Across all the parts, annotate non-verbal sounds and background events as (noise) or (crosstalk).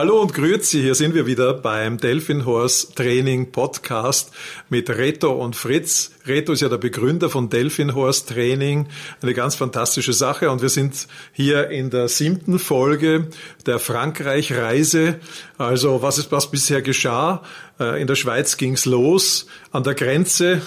Hallo und grüezi, hier sind wir wieder beim Delphin Horse Training Podcast mit Reto und Fritz. Reto ist ja der Begründer von Delphin Horse Training, eine ganz fantastische Sache und wir sind hier in der siebten Folge der Frankreich-Reise. Also was ist was bisher geschah? Äh, in der Schweiz ging's los, an der Grenze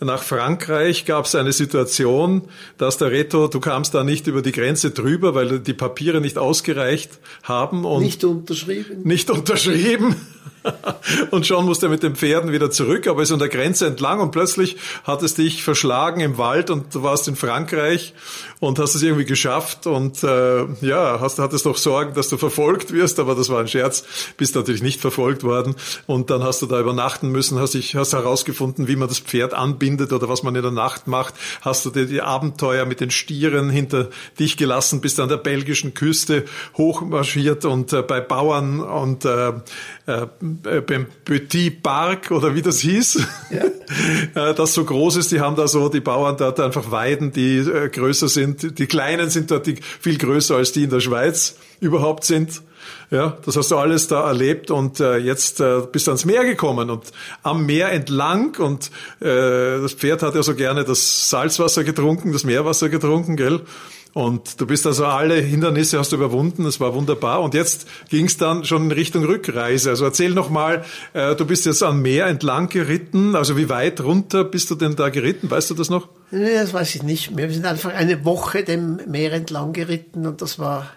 nach Frankreich gab es eine Situation, dass der Reto, du kamst da nicht über die Grenze drüber, weil die Papiere nicht ausgereicht haben und nicht unterschrieben. Nicht unterschrieben. (laughs) und schon musste er mit den Pferden wieder zurück, aber ist an der Grenze entlang und plötzlich hat es dich verschlagen im Wald und du warst in Frankreich und hast es irgendwie geschafft und äh, ja, hast, hattest doch Sorgen, dass du verfolgt wirst, aber das war ein Scherz, bist natürlich nicht verfolgt worden und dann hast du da übernachten müssen, hast dich, hast herausgefunden, wie man das Pferd anbindet oder was man in der Nacht macht, hast du dir die Abenteuer mit den Stieren hinter dich gelassen, bist an der belgischen Küste hochmarschiert und äh, bei Bauern und äh, äh, beim Petit Park oder wie das hieß, ja. (laughs) das so groß ist, die haben da so, die Bauern dort einfach Weiden, die äh, größer sind, die kleinen sind dort die, viel größer als die in der Schweiz überhaupt sind. Ja, das hast du alles da erlebt und äh, jetzt äh, bist du ans Meer gekommen und am Meer entlang und äh, das Pferd hat ja so gerne das Salzwasser getrunken, das Meerwasser getrunken, gell? Und du bist also alle Hindernisse hast du überwunden, das war wunderbar. Und jetzt ging es dann schon in Richtung Rückreise. Also erzähl noch mal, äh, du bist jetzt am Meer entlang geritten. Also wie weit runter bist du denn da geritten? Weißt du das noch? Nee, das weiß ich nicht mehr. Wir sind einfach eine Woche dem Meer entlang geritten und das war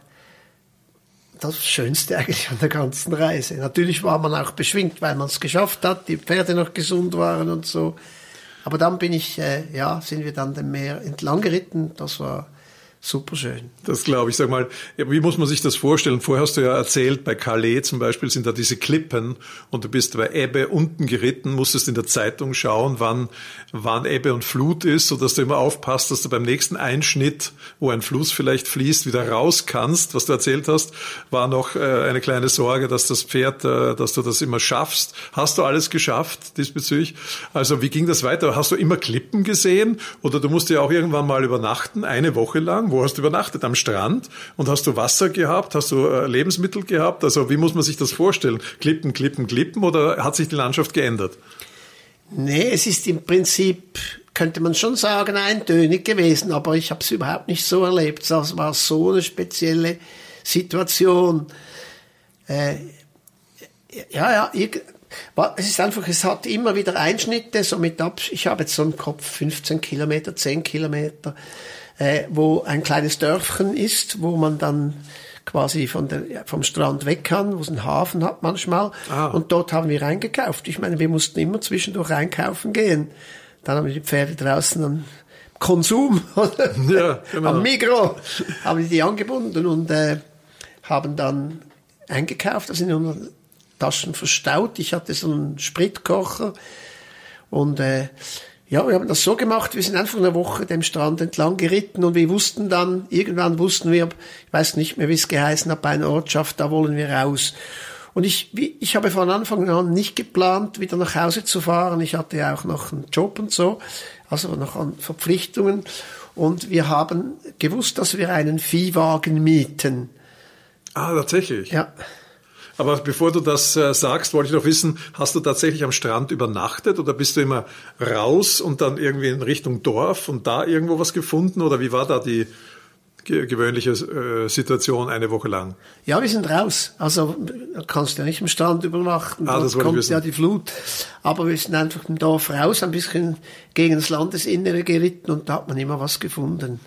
das Schönste eigentlich an der ganzen Reise. Natürlich war man auch beschwingt, weil man es geschafft hat, die Pferde noch gesund waren und so. Aber dann bin ich, äh, ja, sind wir dann dem Meer entlang geritten. Das war super schön. Das glaube ich. Sag mal, wie muss man sich das vorstellen? Vorher hast du ja erzählt, bei Calais zum Beispiel sind da diese Klippen und du bist bei Ebbe unten geritten, musstest in der Zeitung schauen, wann, wann Ebbe und Flut ist, sodass du immer aufpasst, dass du beim nächsten Einschnitt, wo ein Fluss vielleicht fließt, wieder raus kannst. Was du erzählt hast, war noch äh, eine kleine Sorge, dass das Pferd, äh, dass du das immer schaffst. Hast du alles geschafft diesbezüglich? Also wie ging das weiter? Hast du immer Klippen gesehen oder du musst ja auch irgendwann mal übernachten, eine Woche lang? Wo hast du übernachtet? Am Strand? Und hast du Wasser gehabt? Hast du äh, Lebensmittel gehabt? Also wie muss man sich das vorstellen? Klippen, Klippen, Klippen oder hat sich die Landschaft geändert? Nee, es ist im Prinzip, könnte man schon sagen, eintönig gewesen, aber ich habe es überhaupt nicht so erlebt. Das war so eine spezielle Situation. Äh, ja, ja, es ist einfach, es hat immer wieder Einschnitte, so mit ab, ich habe jetzt so im Kopf 15 Kilometer, 10 Kilometer äh, wo ein kleines Dörfchen ist, wo man dann quasi von der, vom Strand weg kann, wo es einen Hafen hat manchmal. Ah. Und dort haben wir eingekauft. Ich meine, wir mussten immer zwischendurch einkaufen gehen. Dann haben wir die Pferde draußen am Konsum, (laughs) ja, genau. am Migro, haben wir die angebunden und äh, haben dann eingekauft, das in unseren Taschen verstaut. Ich hatte so einen Spritkocher und äh, ja, wir haben das so gemacht, wir sind einfach eine Woche dem Strand entlang geritten und wir wussten dann, irgendwann wussten wir, ich weiß nicht mehr, wie es geheißen hat, bei einer Ortschaft, da wollen wir raus. Und ich, ich habe von Anfang an nicht geplant, wieder nach Hause zu fahren. Ich hatte ja auch noch einen Job und so, also noch an Verpflichtungen. Und wir haben gewusst, dass wir einen Viehwagen mieten. Ah, tatsächlich? Ja. Aber bevor du das äh, sagst, wollte ich noch wissen, hast du tatsächlich am Strand übernachtet oder bist du immer raus und dann irgendwie in Richtung Dorf und da irgendwo was gefunden oder wie war da die gewöhnliche äh, Situation eine Woche lang? Ja, wir sind raus. Also kannst du ja nicht am Strand übernachten, ah, das kommt ja die Flut. Aber wir sind einfach im Dorf raus, ein bisschen gegen das Landesinnere geritten und da hat man immer was gefunden.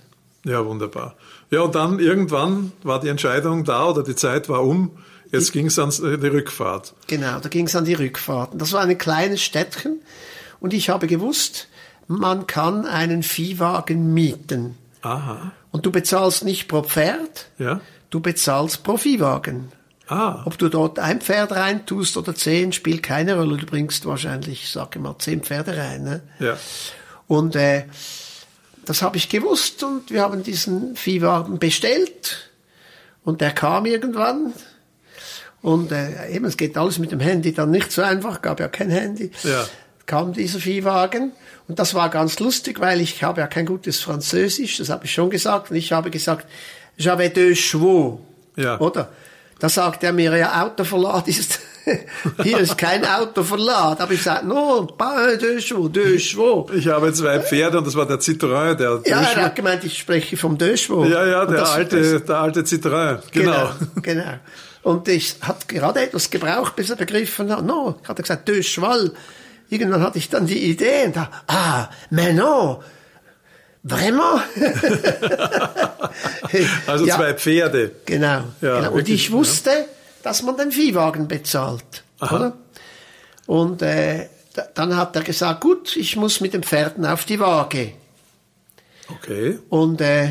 Ja, wunderbar. Ja, und dann irgendwann war die Entscheidung da oder die Zeit war um Jetzt ging es an die Rückfahrt. Genau, da ging es an die Rückfahrt. Das war ein kleines Städtchen und ich habe gewusst, man kann einen Viehwagen mieten. Aha. Und du bezahlst nicht pro Pferd, ja. du bezahlst pro Viehwagen. Ah. Ob du dort ein Pferd reintust oder zehn, spielt keine Rolle. Du bringst wahrscheinlich, sage mal, zehn Pferde rein. Ne? Ja. Und äh, das habe ich gewusst und wir haben diesen Viehwagen bestellt und der kam irgendwann und äh, eben, es geht alles mit dem Handy dann nicht so einfach, gab ja kein Handy. Ja. Kam dieser Viehwagen und das war ganz lustig, weil ich habe ja kein gutes Französisch, das habe ich schon gesagt. Und ich habe gesagt, j'avais deux chevaux. Ja. Oder? Da sagt er mir, ja, Autoverlad ist, (laughs) hier ist kein Autoverlad. Aber ich sage, no, pas deux chevaux, deux chevaux. Ich habe zwei Pferde und das war der Citroën, der Ja, er hat gemeint, ich spreche vom deux chevaux. Ja, ja, der das- alte, der alte Citroën. Genau. Genau, genau. Und ich hat gerade etwas gebraucht, bis er begriffen hat. No, hat er gesagt, deux cheval. Irgendwann hatte ich dann die Idee und da, ah, mais non, vraiment? (laughs) Also Ja, zwei Pferde. Genau. Ja, genau. Und wirklich, ich wusste, dass man den Viehwagen bezahlt. Und äh, da- dann hat er gesagt, gut, ich muss mit den Pferden auf die Waage. Okay. Und äh,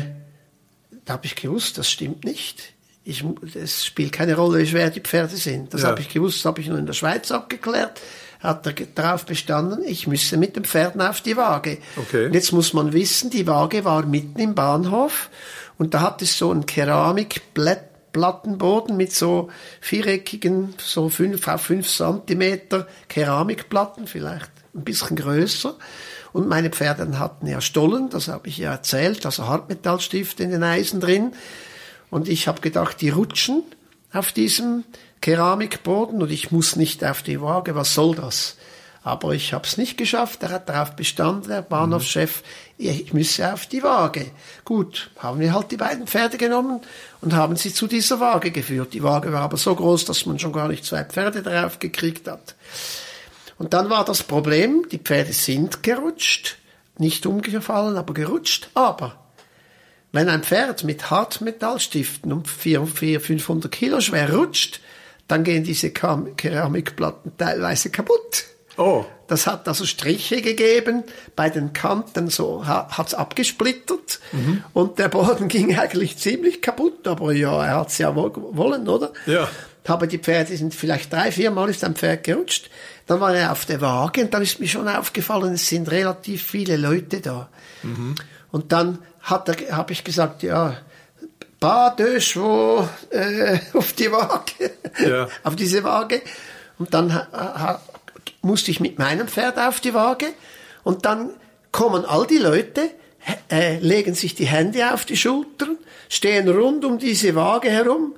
da habe ich gewusst, das stimmt nicht. Ich, es spielt keine Rolle, wie schwer die Pferde sind. Das Ja. habe ich gewusst, das habe ich nur in der Schweiz abgeklärt. Hat er darauf bestanden, ich müsse mit den Pferden auf die Waage. Okay. Und jetzt muss man wissen, die Waage war mitten im Bahnhof und da hat es so einen Keramikplattenboden mit so viereckigen, so fünf auf fünf Zentimeter Keramikplatten, vielleicht ein bisschen größer. Und meine Pferde hatten ja Stollen, das habe ich ja erzählt, also Hartmetallstift in den Eisen drin. Und ich habe gedacht, die rutschen auf diesem Keramikboden und ich muss nicht auf die Waage, was soll das? Aber ich habe es nicht geschafft, er hat darauf bestanden, der Bahnhofschef, ich müsse auf die Waage. Gut, haben wir halt die beiden Pferde genommen und haben sie zu dieser Waage geführt. Die Waage war aber so groß, dass man schon gar nicht zwei Pferde drauf gekriegt hat. Und dann war das Problem, die Pferde sind gerutscht, nicht umgefallen, aber gerutscht, aber wenn ein Pferd mit Hartmetallstiften um 400, 500 Kilo schwer rutscht, dann gehen diese Keramikplatten teilweise kaputt. Oh. Das hat also Striche gegeben, bei den Kanten so ha, hat's abgesplittert und der Boden (laughs) ging eigentlich ziemlich kaputt, aber ja, er hat's ja wo- wollen, oder? Ja. Aber die Pferde sind vielleicht drei, vier Mal ist ein Pferd gerutscht. Dann war er auf der Waage und dann ist mir schon aufgefallen, es sind relativ viele Leute da. Und dann hat habe ich gesagt, ja, chevaux äh, (laughs) auf die Waage, Ja. (laughs) auf diese Waage. Und dann ha, ha, musste ich mit meinem Pferd auf die Waage und dann kommen all die Leute, äh, legen sich die Hände auf die Schultern, stehen rund um diese Waage herum.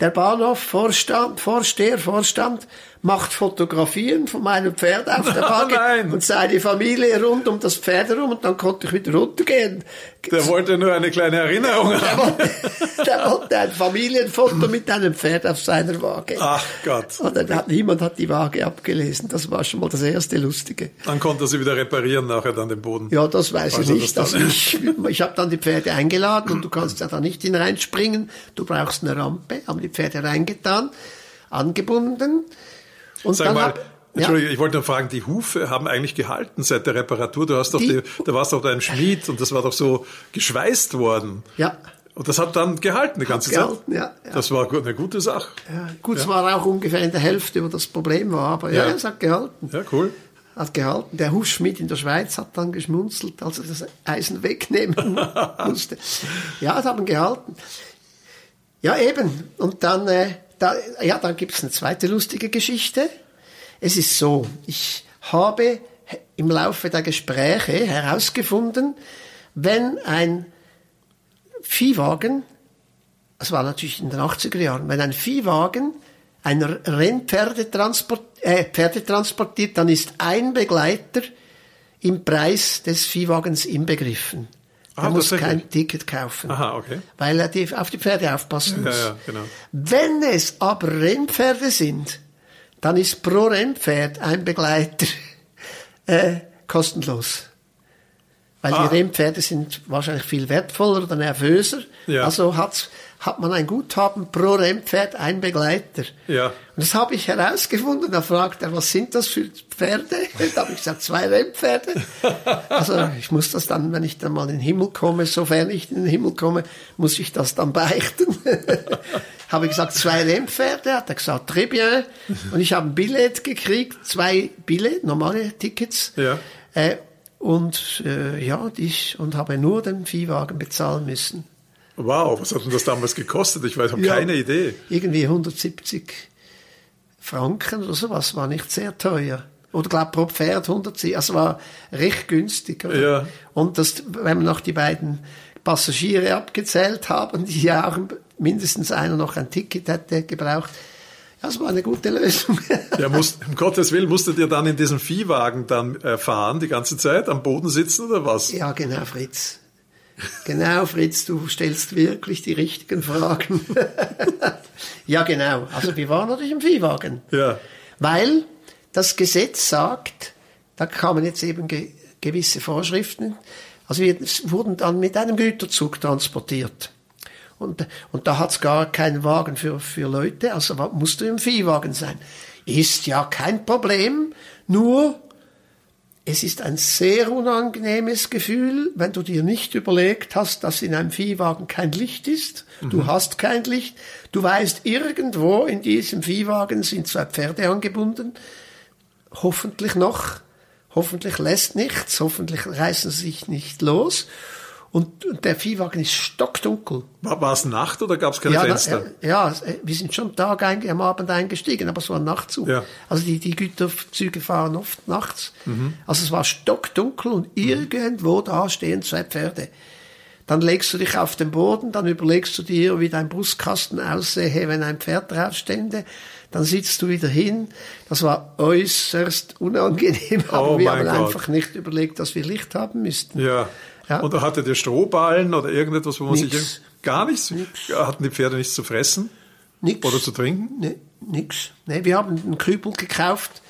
Der Bahnhof, Vorstand, Vorsteher, Vorstand macht Fotografien von meinem Pferd auf der (laughs) Waage Nein. und seine Familie rund um das Pferd herum und dann konnte ich wieder runtergehen. Der wollte nur eine kleine Erinnerung Der haben. wollte, der wollte ein Familienfoto mit einem Pferd auf seiner Waage. Ach Gott. Und dann hat, niemand hat die Waage abgelesen. Das war schon mal das erste Lustige. Dann konnte er sie wieder reparieren nachher dann den Boden. Ja, das weiß Also ich nicht. das Also ich ich habe dann die Pferde eingeladen und du kannst ja da nicht hineinspringen. Du brauchst eine Rampe, haben die Pferde reingetan, angebunden. Und Sag dann mal, hab, ja, Entschuldige, ich wollte nur fragen, die Hufe haben eigentlich gehalten seit der Reparatur. Du hast doch, Die- die, da warst doch da im Schmied und das war doch so geschweißt worden. ja, Und das hat dann gehalten die ganze gehalten, Zeit. ja, ja. Das war eine gute Sache. ja. Gut, es war auch ungefähr in der Hälfte, wo das Problem war, aber ja, Ja. es hat gehalten. Ja, cool. Hat gehalten. Der Hufschmied in der Schweiz hat dann geschmunzelt, als er das Eisen wegnehmen (laughs) musste. Ja, es haben gehalten. Ja, eben. Und dann, äh, da, ja, dann gibt's eine zweite lustige Geschichte. Es ist so, ich habe im Laufe der Gespräche herausgefunden, wenn ein Viehwagen, das war natürlich in den 80er Jahren, wenn ein Viehwagen ein Rennpferde transport, äh, Pferde transportiert, dann ist ein Begleiter im Preis des Viehwagens inbegriffen. Er Ah, muss tatsächlich? kein Ticket kaufen, Aha, okay. weil er die, auf die Pferde aufpassen Ja, muss. ja, genau. Wenn es aber Rennpferde sind, dann ist pro Rennpferd ein Begleiter (laughs) äh, kostenlos. Weil Ah. die Rennpferde sind wahrscheinlich viel wertvoller oder nervöser. Ja. Also hat's, hat man ein Guthaben pro Rennpferd ein Begleiter. Ja. Und das habe ich herausgefunden. Da fragt er, was sind das für Pferde? (laughs) Da habe ich gesagt, zwei Rennpferde. Also ich muss das dann, wenn ich dann mal in den Himmel komme, sofern ich in den Himmel komme, muss ich das dann beichten. (laughs) habe ich gesagt, zwei Rennpferde, hat er gesagt, très bien. Und ich habe ein Billett gekriegt, zwei Billett, normale Tickets. Ja. Äh, und äh, ja, ich, und habe nur den Viehwagen bezahlen müssen. Wow, was hat denn das damals gekostet? Ich weiß, habe Ja. keine Idee. Irgendwie 170 Franken oder sowas, war nicht sehr teuer. Oder glaube pro Pferd 110, also war recht günstig. Oder? Ja. Und das, wenn wir noch die beiden Passagiere abgezählt haben, die ja auch mindestens einer noch ein Ticket hätte gebraucht. Das war eine gute Lösung. (laughs) Ja, muss, um Gottes Willen, musstet ihr dann in diesem Viehwagen dann äh, fahren, die ganze Zeit, am Boden sitzen oder was? Ja, genau, Fritz. Genau, Fritz, du stellst wirklich die richtigen Fragen. (laughs) ja, genau. Also wir waren natürlich im Viehwagen. Ja. Weil das Gesetz sagt, da kamen jetzt eben ge gewisse Vorschriften. Also wir wurden dann mit einem Güterzug transportiert. Und, und da hat's gar keinen Wagen für, für Leute, also musst du im Viehwagen sein. Ist ja kein Problem, nur es ist ein sehr unangenehmes Gefühl, wenn du dir nicht überlegt hast, dass in einem Viehwagen kein Licht ist. Mhm. Du hast kein Licht. Du weißt, irgendwo in diesem Viehwagen sind zwei Pferde angebunden. Hoffentlich noch. Hoffentlich lässt nichts. Hoffentlich reißen sie sich nicht los. Und, der Viehwagen ist stockdunkel. War, war es Nacht oder gab es keine ja, Fenster? Ja, wir sind schon Tag ein, am Abend eingestiegen, aber es war ein Nachtzug. Ja. Also die, die Güterzüge fahren oft nachts. Mhm. Also es war stockdunkel und irgendwo da stehen zwei Pferde. Dann legst du dich auf den Boden, dann überlegst du dir, wie dein Brustkasten aussähe, wenn ein Pferd draufstände. Dann sitzt du wieder hin. Das war äußerst unangenehm, (laughs) aber oh wir haben Gott. einfach nicht überlegt, dass wir Licht haben müssten. Ja. Ja. Und da hatte der Strohballen oder irgendetwas, wo man nix. sich gar nichts, nix. hatten die Pferde nichts zu fressen? Nix. Oder zu trinken? Nee, nix. Nee, wir haben einen Kübel gekauft,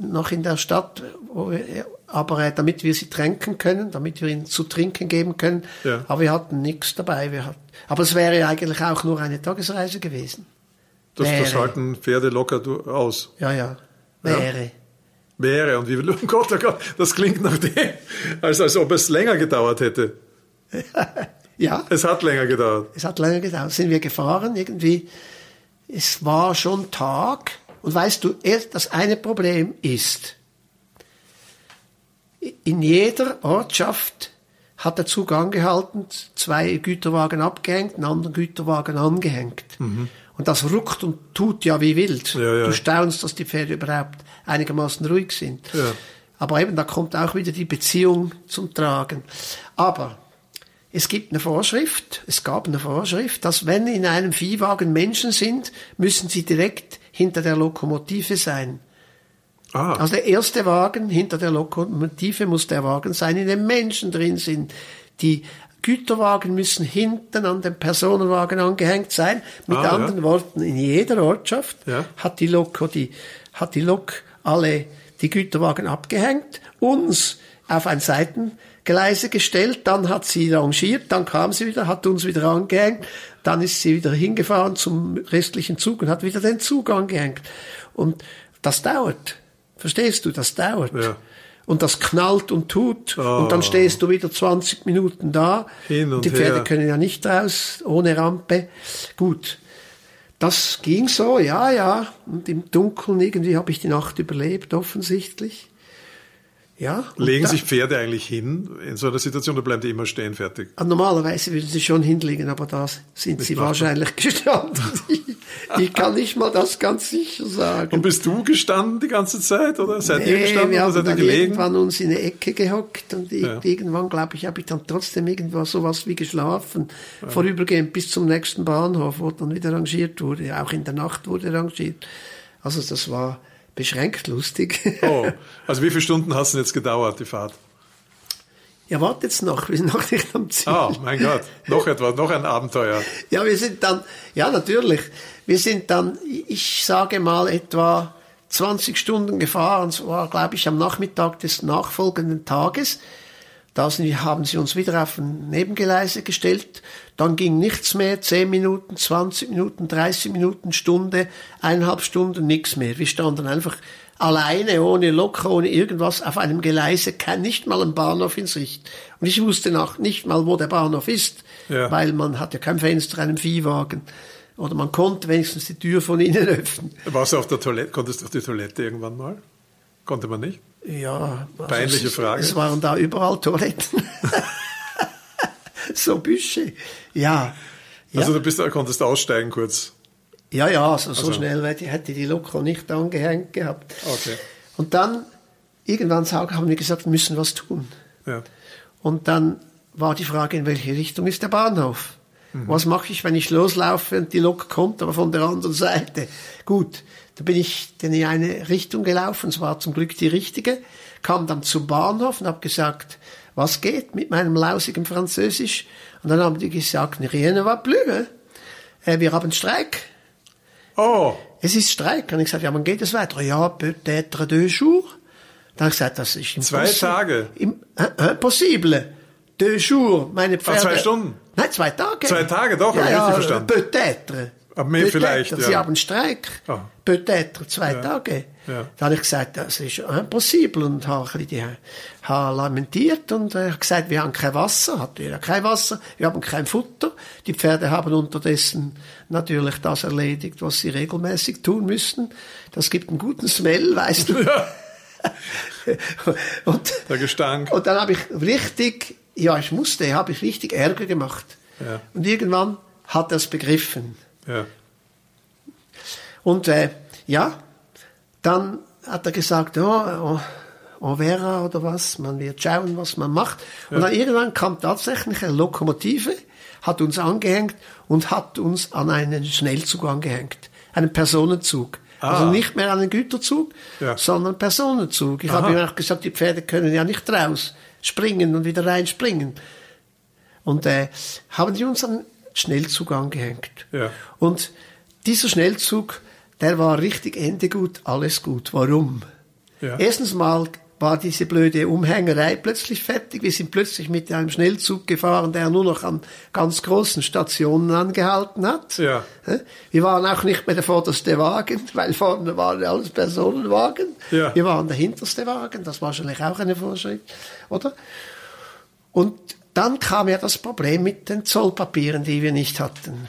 noch in der Stadt, wir, aber äh, damit wir sie tränken können, damit wir ihnen zu trinken geben können. Ja. Aber wir hatten nichts dabei. Wir hatten, aber es wäre eigentlich auch nur eine Tagesreise gewesen. Das, das halten Pferde locker aus. Ja, ja. Wäre. Ja wäre und wie viel, (laughs) oh Gott, oh Gott, das klingt nach dem, als, als ob es länger gedauert hätte. (laughs) ja. Es hat länger gedauert. Es hat länger gedauert. Sind wir gefahren, irgendwie, es war schon Tag und weißt du, das eine Problem ist, in jeder Ortschaft hat der Zug angehalten, zwei Güterwagen abgehängt, einen anderen Güterwagen angehängt. Mhm. Und das ruckt und tut ja wie wild. Ja, ja. Du staunst, dass die Pferde überhaupt einigermaßen ruhig sind. Ja. Aber eben, da kommt auch wieder die Beziehung zum Tragen. Aber es gibt eine Vorschrift, es gab eine Vorschrift, dass wenn in einem Viehwagen Menschen sind, müssen sie direkt hinter der Lokomotive sein. Ah. Also der erste Wagen hinter der Lokomotive muss der Wagen sein, in dem Menschen drin sind. Die Güterwagen müssen hinten an den Personenwagen angehängt sein. Mit ah, anderen ja. Worten, in jeder Ortschaft ja. hat die Lok, die, hat die Lok alle die Güterwagen abgehängt, uns auf ein Seitengleise gestellt, dann hat sie rangiert, dann kam sie wieder, hat uns wieder angehängt, dann ist sie wieder hingefahren zum restlichen Zug und hat wieder den Zug angehängt. Und das dauert. Verstehst du? Das dauert. Ja und das knallt und tut oh. und dann ah. stehst du wieder 20 Minuten da. Hin und die Pferde her. können ja nicht raus ohne Rampe. Gut. Das ging so, ja, ja. Und im Dunkeln irgendwie habe ich die Nacht überlebt, offensichtlich. Ja, Legen da, sich Pferde eigentlich hin in so einer Situation oder bleiben die immer stehen fertig? Ah, normalerweise würden sie schon hinlegen, aber da sind Nicht sie wahrscheinlich (laughs) gestanden. ich, ich kann nicht mal das ganz sicher sagen. Und bist du gestanden die ganze Zeit oder seid nee, ihr gestanden wir haben oder seid ihr gelegen? irgendwann uns in eine Ecke gehockt und ja. irgendwann, glaube ich, habe ich dann trotzdem irgendwas sowas wie geschlafen, ja. vorübergehend bis zum nächsten Bahnhof, wo dann wieder rangiert wurde. Auch in der Nacht wurde rangiert. Also das war beschränkt lustig. (laughs) Oh, also wie viele Stunden hast du jetzt gedauert, die Fahrt? Ja, warte jetzt noch, wir sind noch nicht am Ziel. Oh, mein Gott, noch etwas, noch ein Abenteuer. Ja, wir sind dann, ja, natürlich, wir sind dann, ich sage mal, etwa 20 Stunden gefahren, es war, glaube ich, am Nachmittag des nachfolgenden Tages. Da haben sie uns wieder auf ein Nebengeleise gestellt. Dann ging nichts mehr. Zehn Minuten, 20 Minuten, 30 Minuten, Stunde, eineinhalb Stunden, nichts mehr. Wir standen einfach alleine, ohne Lok, ohne irgendwas, auf einem Geleise, kein, nicht mal ein Bahnhof in Sicht. Und ich wusste noch nicht mal, wo der Bahnhof ist, ja. weil man hat ja kein Fenster, einen Viehwagen. Oder man konnte wenigstens die Tür von innen (laughs) öffnen. Warst du auf der Toilette? Konntest du auf die Toilette irgendwann mal? Konnte man nicht? Ja. Also Peinliche es, Frage. Es waren da überall Toiletten. (laughs) so Büsche. Ja. Also du bist, konntest aussteigen kurz. Ja, ja, also, also. so schnell hätte die Loco nicht angehängt gehabt. Okay. Und dann, irgendwann haben wir gesagt, wir müssen was tun. Ja. Und dann war die Frage, in welche Richtung ist der Bahnhof? Mhm. Was mache ich, wenn ich loslaufe und die Lok kommt, aber von der anderen Seite? Gut, da bin ich dann in eine Richtung gelaufen, es war zum Glück die richtige, kam dann zum Bahnhof und habe gesagt, was geht mit meinem lausigen Französisch? Und dann haben die gesagt, rien ne va plus, äh, wir haben Streik. Oh. Es ist Streik. Und ich gesagt, ja, wann geht es weiter? Ja, peut-être deux jours. Dann habe ich gesagt, das ist Zwei Tage. Im, äh, impossible. Deux jours. Meine Pferde. Ach, zwei Stunden? Nein, zwei Tage. Zwei Tage, doch, ja, habe ich ja, richtig verstanden. Peut-être. Aber mehr vielleicht, ja. Sie haben Streik. Ah. Zwei Ja. Tage. Ja. Da habe ich gesagt, das ist impossible und habe ein bisschen die, habe lamentiert und äh, gesagt, wir haben kein Wasser, hat wir kein Wasser, wir haben kein Futter. Die Pferde haben unterdessen natürlich das erledigt, was sie regelmäßig tun müssten. Das gibt einen guten Smell, weißt du. (laughs) und, Der Gestank. und dann habe ich richtig, ja, ich musste, habe ich richtig Ärger gemacht. Ja. Und irgendwann hat er es begriffen. Ja. Und äh, ja, dann hat er gesagt, oh, oh, on verra oder was, man wird schauen, was man macht. Und dann irgendwann kam tatsächlich eine Lokomotive, hat uns angehängt und hat uns an einen Schnellzug angehängt, einen Personenzug. Ah. Also nicht mehr einen Güterzug, Ja. sondern Personenzug. Ich habe ihm auch gesagt, die Pferde können ja nicht raus springen und wieder reinspringen. Und äh, haben die uns einen Schnellzug angehängt. Ja. Und dieser Schnellzug, der war richtig Ende gut, alles gut. Warum? Ja. Erstens mal war diese blöde Umhängerei plötzlich fertig. Wir sind plötzlich mit einem Schnellzug gefahren, der nur noch an ganz großen Stationen angehalten hat. Ja. Wir waren auch nicht mehr der vorderste Wagen, (laughs) weil vorne waren alles Personenwagen. Ja. Wir waren der hinterste Wagen, das war wahrscheinlich auch eine Vorschrift, oder? Und dann kam ja das Problem mit den Zollpapieren, die wir nicht hatten.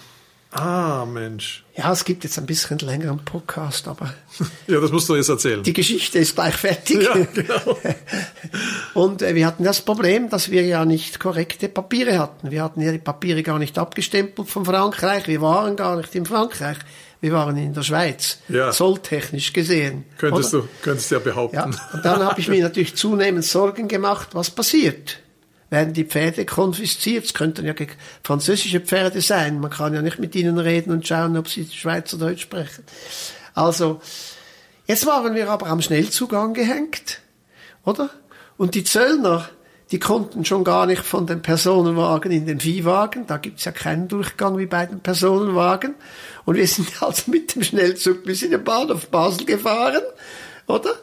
Ah, Mensch. Ja, es gibt jetzt ein bisschen längeren Podcast, aber (laughs) Ja, das musst du jetzt erzählen. die Geschichte ist gleich fertig. Ja, genau. (laughs) Und äh, wir hatten das Problem, dass wir ja nicht korrekte Papiere hatten. Wir hatten ja die Papiere gar nicht abgestempelt von Frankreich. Wir waren gar nicht in Frankreich. Wir waren in der Schweiz. Ja. Zolltechnisch gesehen. Könntest oder? du, könntest du ja behaupten. Ja. Und dann habe ich mir natürlich zunehmend Sorgen gemacht, was passiert. Werden die Pferde konfisziert? Es könnten ja französische Pferde sein. Man kann ja nicht mit ihnen reden und schauen, ob sie Schweizerdeutsch sprechen. Also, jetzt waren wir aber am Schnellzug angehängt, oder? Und die Zöllner, die konnten schon gar nicht von den Personenwagen in den Viehwagen. Da gibt's ja keinen Durchgang wie bei den Personenwagen. Und wir sind (laughs) also mit dem Schnellzug bis in den Bahnhof Basel gefahren, oder?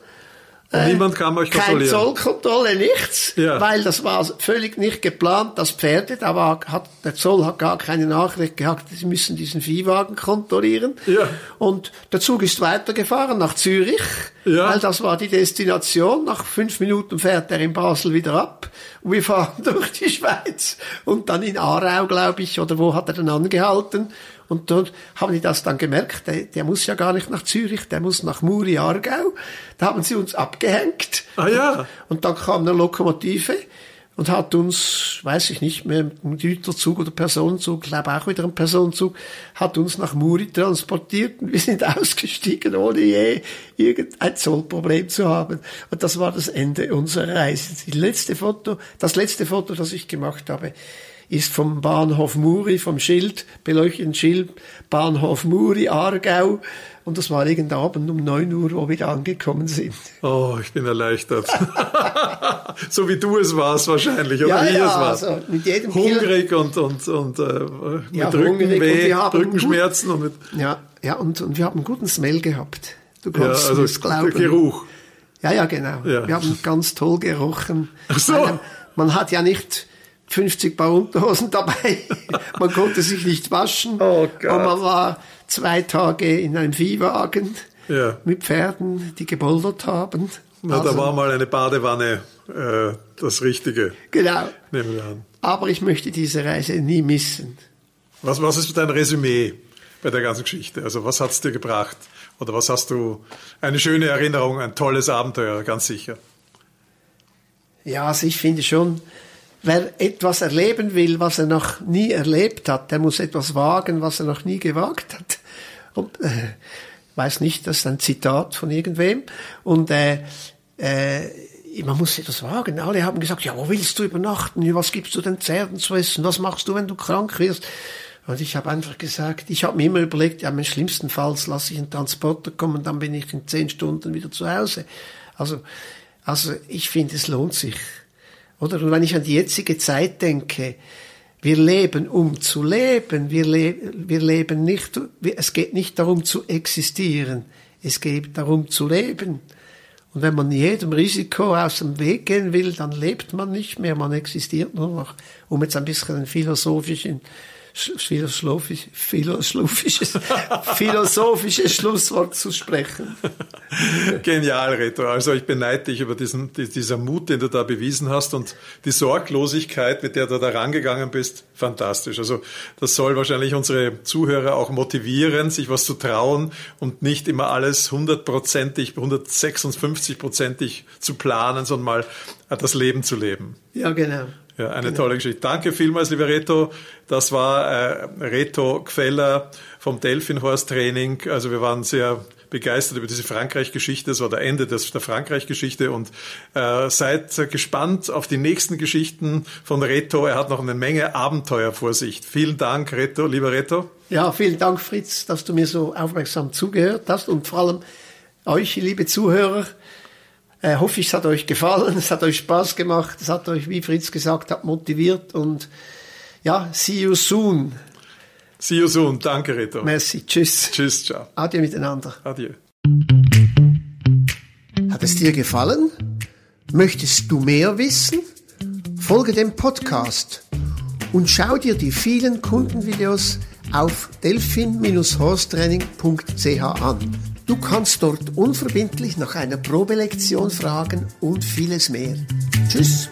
Und niemand kann euch Keine kontrollieren. Zollkontrolle, nichts, Ja. weil das war völlig nicht geplant, das Pferde, da war, hat, der Zoll hat gar keine Nachricht gehabt, sie müssen diesen Viehwagen kontrollieren. Ja. Und der Zug ist weitergefahren nach Zürich, Ja. weil das war die Destination. Nach fünf Minuten fährt er in Basel wieder ab und wir fahren (laughs) durch die Schweiz und dann in Aarau, glaube ich, oder wo hat er denn angehalten? Und dort haben die das dann gemerkt, der, der muss ja gar nicht nach Zürich, der muss nach Muri, Aargau. Da haben sie uns abgehängt. Ah ja. Und dann kam eine Lokomotive und hat uns, weiß ich nicht mehr, ein Güterzug oder Personenzug, ich glaube auch wieder ein Personenzug, hat uns nach Muri transportiert und wir sind (laughs) ausgestiegen, ohne je irgendein Zollproblem zu haben. Und das war das Ende unserer Reise. Die letzte Foto, das letzte Foto, das ich gemacht habe, ist vom Bahnhof Muri, vom Schild, beleuchteten Schild, Bahnhof Muri, Aargau. Und das war irgendein Abend um 9 Uhr, wo wir angekommen sind. Oh, ich bin erleichtert. (laughs) so wie du es warst wahrscheinlich, oder Ja, wie ja, es warst. also mit jedem Kilo- Hungrig und, und, und äh, mit Ja, und Rückenweh, haben Rückenschmerzen und mit, Ja, ja, und, und wir haben einen guten Smell gehabt. Du ja, kannst also es glauben. Geruch. Ja, ja, genau. Ja. Wir haben ganz toll gerochen. Ach so. Man hat ja nicht 50 Paar Unterhosen (laughs) dabei. man konnte sich nicht waschen. Oh. Und man war zwei Tage in einem Viehwagen Ja. mit Pferden, die geboldert haben. Na, da Also, war mal eine Badewanne äh, das Richtige, Genau. nehmen wir an. Aber ich möchte diese Reise nie missen. Was, was ist dein Resümee bei der ganzen Geschichte? Also was hat's dir gebracht? Oder was hast du? Eine schöne Erinnerung, ein tolles Abenteuer, ganz sicher. Ja, also ich finde schon, wer etwas erleben will, was er noch nie erlebt hat, der muss etwas wagen, was er noch nie gewagt hat. Und äh, weiß nicht, das ist ein Zitat von irgendwem. Und äh, äh, man muss etwas wagen. Alle haben gesagt, ja, wo willst du übernachten? Was gibst du den Pferden zu essen? Was machst du, wenn du krank wirst? Und ich habe einfach gesagt, ich habe mir immer überlegt, ja, im schlimmsten Fall lasse ich einen Transporter kommen, dann bin ich in zehn Stunden wieder zu Hause. Also, also ich finde, es lohnt sich. Oder? Und wenn ich an die jetzige Zeit denke, wir leben, um zu leben. Wir, le wir leben nicht, es geht nicht darum zu existieren. Es geht darum zu leben. Und wenn man jedem Risiko aus dem Weg gehen will, dann lebt man nicht mehr, man existiert nur noch. Um jetzt ein bisschen einen philosophischen philosophisch, philosophisches, (laughs) philosophisches Schlusswort zu sprechen. (laughs) Genial, Reto. Also ich beneide dich über diesen, dieser Mut, den du da bewiesen hast und die Sorglosigkeit, mit der du da rangegangen bist. Fantastisch. Also das soll wahrscheinlich unsere Zuhörer auch motivieren, sich was zu trauen und nicht immer alles hundertprozentig, 156-prozentig zu planen, sondern mal das Leben zu leben. Ja, genau. Ja, eine genau. tolle Geschichte. Danke vielmals, lieber Reto. Das war äh, Reto Gfeller vom Delfinhorst Training. Also wir waren sehr begeistert über diese Frankreich-Geschichte. Das war der Ende des, der Frankreich-Geschichte und äh, seid gespannt auf die nächsten Geschichten von Reto. Er hat noch eine Menge Abenteuer vor sich. Vielen Dank, Reto, lieber Reto. Ja, vielen Dank, Fritz, dass du mir so aufmerksam zugehört hast und vor allem euch, liebe Zuhörer, äh, hoffe ich, es hat euch gefallen, es hat euch Spaß gemacht, es hat euch, wie Fritz gesagt hat, motiviert und ja, see you soon. See you soon. Danke, Reto. Merci. Tschüss. Tschüss, ciao. Adieu miteinander. Adieu. Hat es dir gefallen? Möchtest du mehr wissen? Folge dem Podcast und schau dir die vielen Kundenvideos auf delphin-horstraining.ch an. Du kannst dort unverbindlich nach einer Probelektion fragen und vieles mehr. Tschüss!